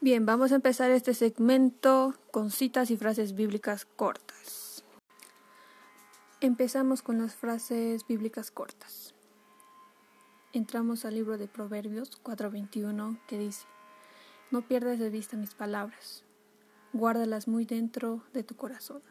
Bien, vamos a empezar este segmento con citas y frases bíblicas cortas. Empezamos con las frases bíblicas cortas. Entramos al libro de Proverbios 4:21 que dice, No pierdas de vista mis palabras, guárdalas muy dentro de tu corazón.